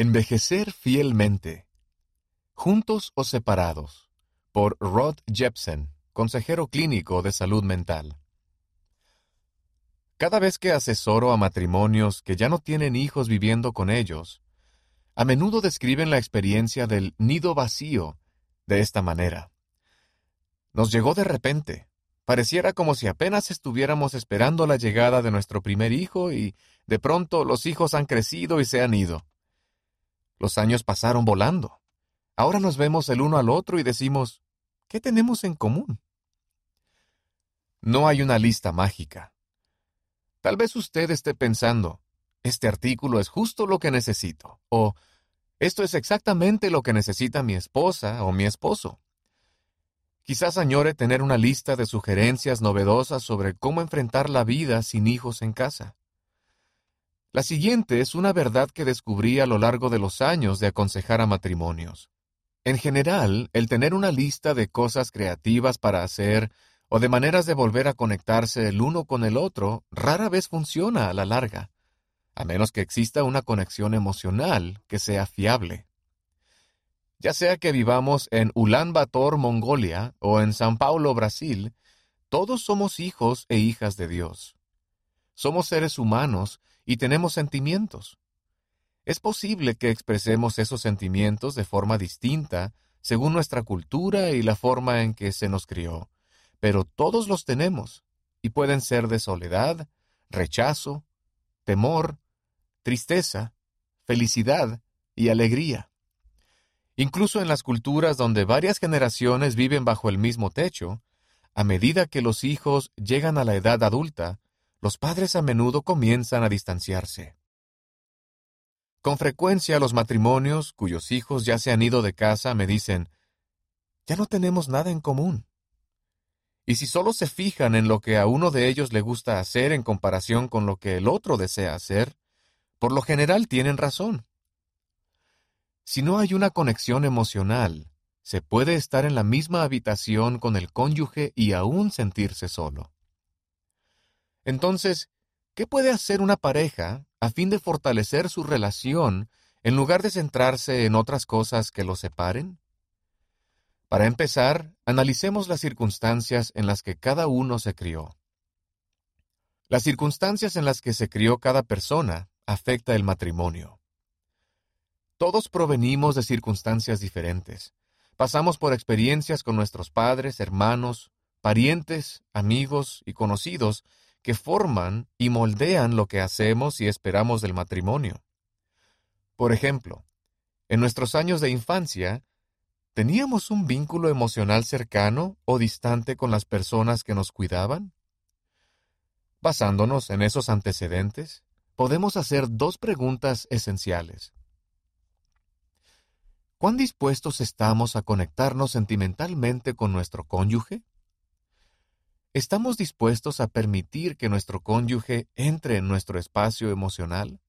Envejecer fielmente. Juntos o separados. Por Rod Jepsen, consejero clínico de salud mental. Cada vez que asesoro a matrimonios que ya no tienen hijos viviendo con ellos, a menudo describen la experiencia del nido vacío de esta manera. Nos llegó de repente. Pareciera como si apenas estuviéramos esperando la llegada de nuestro primer hijo y de pronto los hijos han crecido y se han ido. Los años pasaron volando. Ahora nos vemos el uno al otro y decimos, ¿qué tenemos en común? No hay una lista mágica. Tal vez usted esté pensando, este artículo es justo lo que necesito, o esto es exactamente lo que necesita mi esposa o mi esposo. Quizás añore tener una lista de sugerencias novedosas sobre cómo enfrentar la vida sin hijos en casa. La siguiente es una verdad que descubrí a lo largo de los años de aconsejar a matrimonios. En general, el tener una lista de cosas creativas para hacer o de maneras de volver a conectarse el uno con el otro rara vez funciona a la larga, a menos que exista una conexión emocional que sea fiable. Ya sea que vivamos en Ulan Bator, Mongolia, o en San Paulo, Brasil, todos somos hijos e hijas de Dios. Somos seres humanos y tenemos sentimientos. Es posible que expresemos esos sentimientos de forma distinta según nuestra cultura y la forma en que se nos crió, pero todos los tenemos, y pueden ser de soledad, rechazo, temor, tristeza, felicidad y alegría. Incluso en las culturas donde varias generaciones viven bajo el mismo techo, a medida que los hijos llegan a la edad adulta, los padres a menudo comienzan a distanciarse. Con frecuencia los matrimonios cuyos hijos ya se han ido de casa me dicen, ya no tenemos nada en común. Y si solo se fijan en lo que a uno de ellos le gusta hacer en comparación con lo que el otro desea hacer, por lo general tienen razón. Si no hay una conexión emocional, se puede estar en la misma habitación con el cónyuge y aún sentirse solo. Entonces, ¿qué puede hacer una pareja a fin de fortalecer su relación en lugar de centrarse en otras cosas que los separen? Para empezar, analicemos las circunstancias en las que cada uno se crió. Las circunstancias en las que se crió cada persona afecta el matrimonio. Todos provenimos de circunstancias diferentes. Pasamos por experiencias con nuestros padres, hermanos, parientes, amigos y conocidos que forman y moldean lo que hacemos y esperamos del matrimonio. Por ejemplo, en nuestros años de infancia, ¿teníamos un vínculo emocional cercano o distante con las personas que nos cuidaban? Basándonos en esos antecedentes, podemos hacer dos preguntas esenciales. ¿Cuán dispuestos estamos a conectarnos sentimentalmente con nuestro cónyuge? ¿Estamos dispuestos a permitir que nuestro cónyuge entre en nuestro espacio emocional?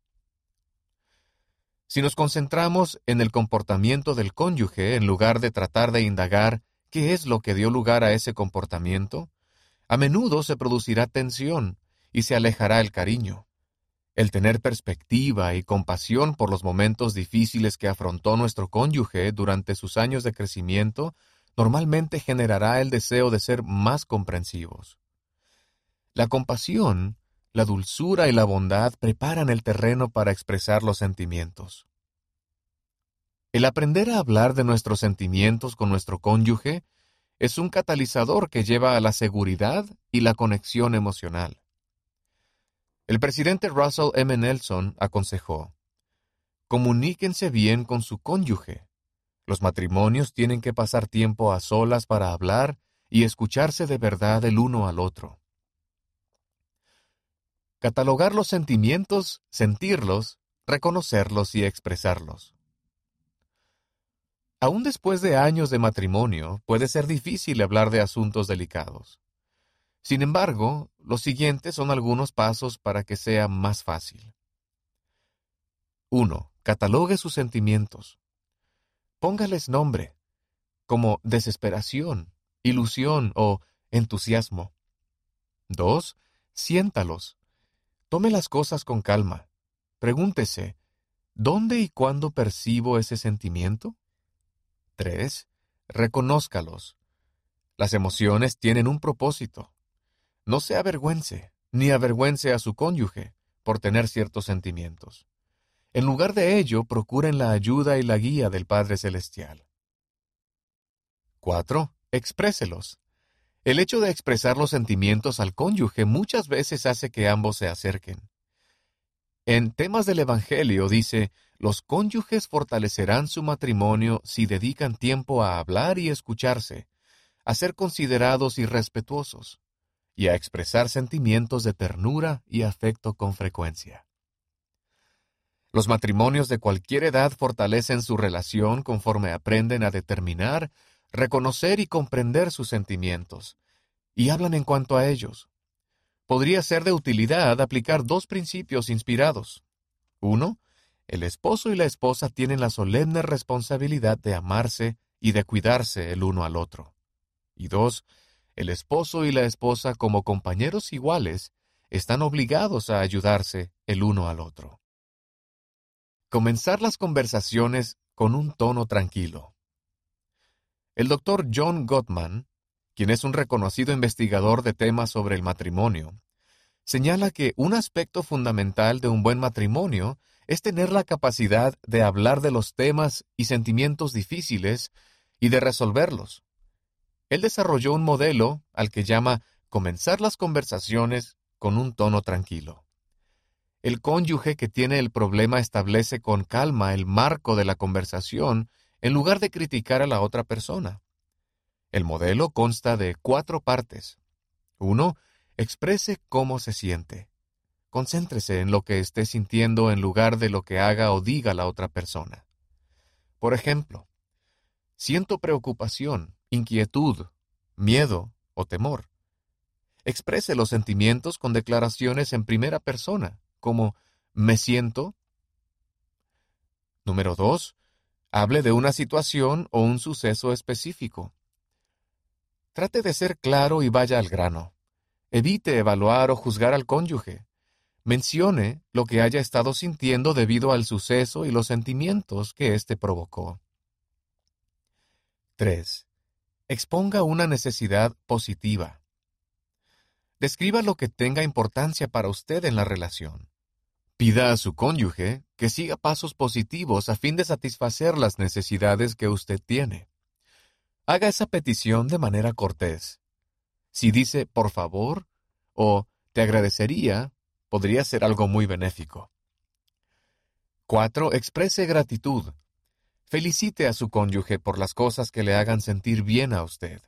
Si nos concentramos en el comportamiento del cónyuge en lugar de tratar de indagar qué es lo que dio lugar a ese comportamiento, a menudo se producirá tensión y se alejará el cariño. El tener perspectiva y compasión por los momentos difíciles que afrontó nuestro cónyuge durante sus años de crecimiento normalmente generará el deseo de ser más comprensivos. La compasión, la dulzura y la bondad preparan el terreno para expresar los sentimientos. El aprender a hablar de nuestros sentimientos con nuestro cónyuge es un catalizador que lleva a la seguridad y la conexión emocional. El presidente Russell M. Nelson aconsejó, Comuníquense bien con su cónyuge. Los matrimonios tienen que pasar tiempo a solas para hablar y escucharse de verdad el uno al otro. Catalogar los sentimientos, sentirlos, reconocerlos y expresarlos. Aún después de años de matrimonio, puede ser difícil hablar de asuntos delicados. Sin embargo, los siguientes son algunos pasos para que sea más fácil. 1. Catalogue sus sentimientos. Póngales nombre, como desesperación, ilusión o entusiasmo. 2. Siéntalos. Tome las cosas con calma. Pregúntese, ¿Dónde y cuándo percibo ese sentimiento? 3. Reconózcalos. Las emociones tienen un propósito. No se avergüence, ni avergüence a su cónyuge por tener ciertos sentimientos. En lugar de ello, procuren la ayuda y la guía del Padre Celestial. 4. Expréselos. El hecho de expresar los sentimientos al cónyuge muchas veces hace que ambos se acerquen. En temas del Evangelio dice, los cónyuges fortalecerán su matrimonio si dedican tiempo a hablar y escucharse, a ser considerados y respetuosos, y a expresar sentimientos de ternura y afecto con frecuencia. Los matrimonios de cualquier edad fortalecen su relación conforme aprenden a determinar reconocer y comprender sus sentimientos, y hablan en cuanto a ellos. Podría ser de utilidad aplicar dos principios inspirados. Uno, el esposo y la esposa tienen la solemne responsabilidad de amarse y de cuidarse el uno al otro. Y dos, el esposo y la esposa como compañeros iguales están obligados a ayudarse el uno al otro. Comenzar las conversaciones con un tono tranquilo. El doctor John Gottman, quien es un reconocido investigador de temas sobre el matrimonio, señala que un aspecto fundamental de un buen matrimonio es tener la capacidad de hablar de los temas y sentimientos difíciles y de resolverlos. Él desarrolló un modelo al que llama comenzar las conversaciones con un tono tranquilo. El cónyuge que tiene el problema establece con calma el marco de la conversación en lugar de criticar a la otra persona. El modelo consta de cuatro partes. Uno, Exprese cómo se siente. Concéntrese en lo que esté sintiendo en lugar de lo que haga o diga la otra persona. Por ejemplo, siento preocupación, inquietud, miedo o temor. Exprese los sentimientos con declaraciones en primera persona, como me siento. Número 2. Hable de una situación o un suceso específico. Trate de ser claro y vaya al grano. Evite evaluar o juzgar al cónyuge. Mencione lo que haya estado sintiendo debido al suceso y los sentimientos que éste provocó. 3. Exponga una necesidad positiva. Describa lo que tenga importancia para usted en la relación. Pida a su cónyuge que siga pasos positivos a fin de satisfacer las necesidades que usted tiene. Haga esa petición de manera cortés. Si dice por favor o te agradecería, podría ser algo muy benéfico. 4. Exprese gratitud. Felicite a su cónyuge por las cosas que le hagan sentir bien a usted.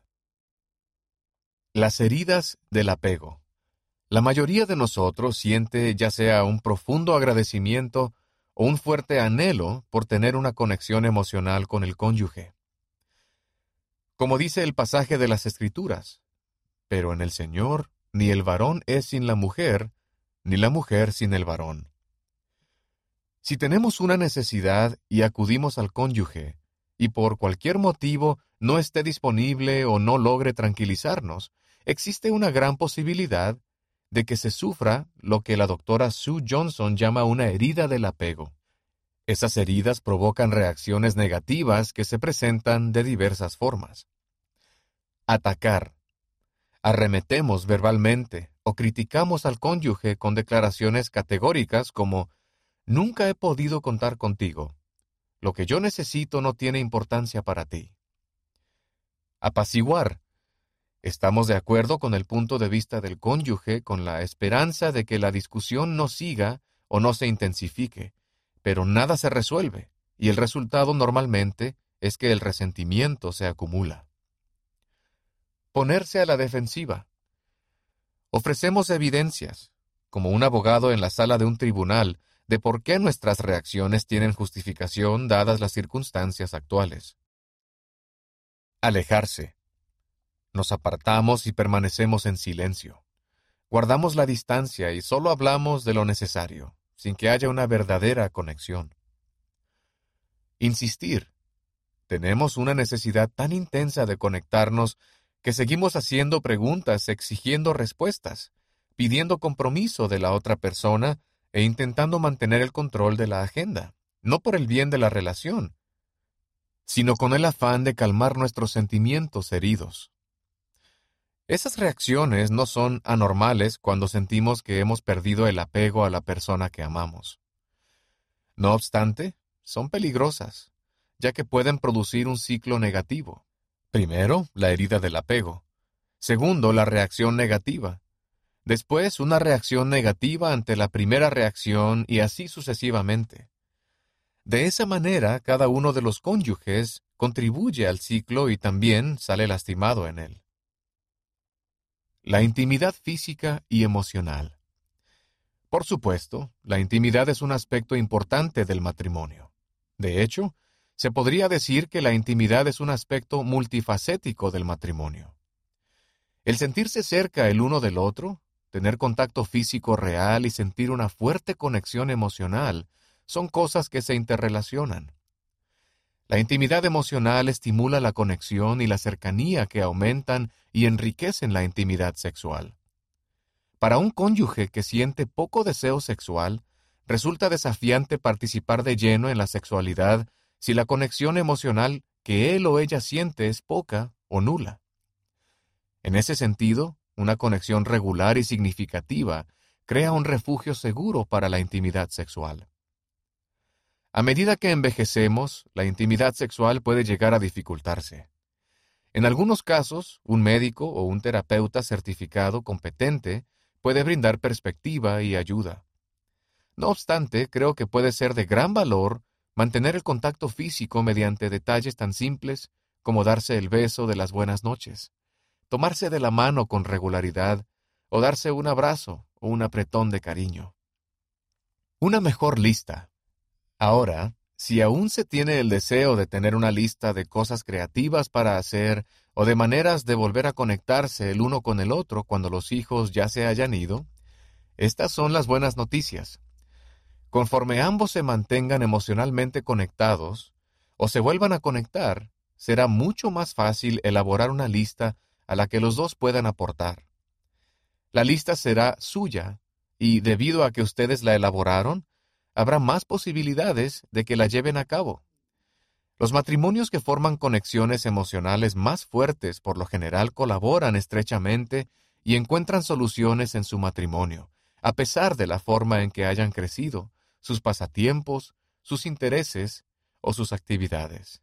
Las heridas del apego. La mayoría de nosotros siente ya sea un profundo agradecimiento o un fuerte anhelo por tener una conexión emocional con el cónyuge. Como dice el pasaje de las Escrituras, pero en el Señor ni el varón es sin la mujer, ni la mujer sin el varón. Si tenemos una necesidad y acudimos al cónyuge, y por cualquier motivo no esté disponible o no logre tranquilizarnos, existe una gran posibilidad de que se sufra lo que la doctora Sue Johnson llama una herida del apego. Esas heridas provocan reacciones negativas que se presentan de diversas formas. Atacar. Arremetemos verbalmente o criticamos al cónyuge con declaraciones categóricas como Nunca he podido contar contigo. Lo que yo necesito no tiene importancia para ti. Apaciguar. Estamos de acuerdo con el punto de vista del cónyuge con la esperanza de que la discusión no siga o no se intensifique, pero nada se resuelve, y el resultado normalmente es que el resentimiento se acumula. Ponerse a la defensiva. Ofrecemos evidencias, como un abogado en la sala de un tribunal, de por qué nuestras reacciones tienen justificación dadas las circunstancias actuales. Alejarse. Nos apartamos y permanecemos en silencio. Guardamos la distancia y solo hablamos de lo necesario, sin que haya una verdadera conexión. Insistir. Tenemos una necesidad tan intensa de conectarnos que seguimos haciendo preguntas, exigiendo respuestas, pidiendo compromiso de la otra persona e intentando mantener el control de la agenda, no por el bien de la relación, sino con el afán de calmar nuestros sentimientos heridos. Esas reacciones no son anormales cuando sentimos que hemos perdido el apego a la persona que amamos. No obstante, son peligrosas, ya que pueden producir un ciclo negativo. Primero, la herida del apego. Segundo, la reacción negativa. Después, una reacción negativa ante la primera reacción y así sucesivamente. De esa manera, cada uno de los cónyuges contribuye al ciclo y también sale lastimado en él. La intimidad física y emocional. Por supuesto, la intimidad es un aspecto importante del matrimonio. De hecho, se podría decir que la intimidad es un aspecto multifacético del matrimonio. El sentirse cerca el uno del otro, tener contacto físico real y sentir una fuerte conexión emocional son cosas que se interrelacionan. La intimidad emocional estimula la conexión y la cercanía que aumentan y enriquecen la intimidad sexual. Para un cónyuge que siente poco deseo sexual, resulta desafiante participar de lleno en la sexualidad si la conexión emocional que él o ella siente es poca o nula. En ese sentido, una conexión regular y significativa crea un refugio seguro para la intimidad sexual. A medida que envejecemos, la intimidad sexual puede llegar a dificultarse. En algunos casos, un médico o un terapeuta certificado competente puede brindar perspectiva y ayuda. No obstante, creo que puede ser de gran valor mantener el contacto físico mediante detalles tan simples como darse el beso de las buenas noches, tomarse de la mano con regularidad o darse un abrazo o un apretón de cariño. Una mejor lista, Ahora, si aún se tiene el deseo de tener una lista de cosas creativas para hacer o de maneras de volver a conectarse el uno con el otro cuando los hijos ya se hayan ido, estas son las buenas noticias. Conforme ambos se mantengan emocionalmente conectados o se vuelvan a conectar, será mucho más fácil elaborar una lista a la que los dos puedan aportar. La lista será suya y debido a que ustedes la elaboraron, habrá más posibilidades de que la lleven a cabo. Los matrimonios que forman conexiones emocionales más fuertes por lo general colaboran estrechamente y encuentran soluciones en su matrimonio, a pesar de la forma en que hayan crecido, sus pasatiempos, sus intereses o sus actividades.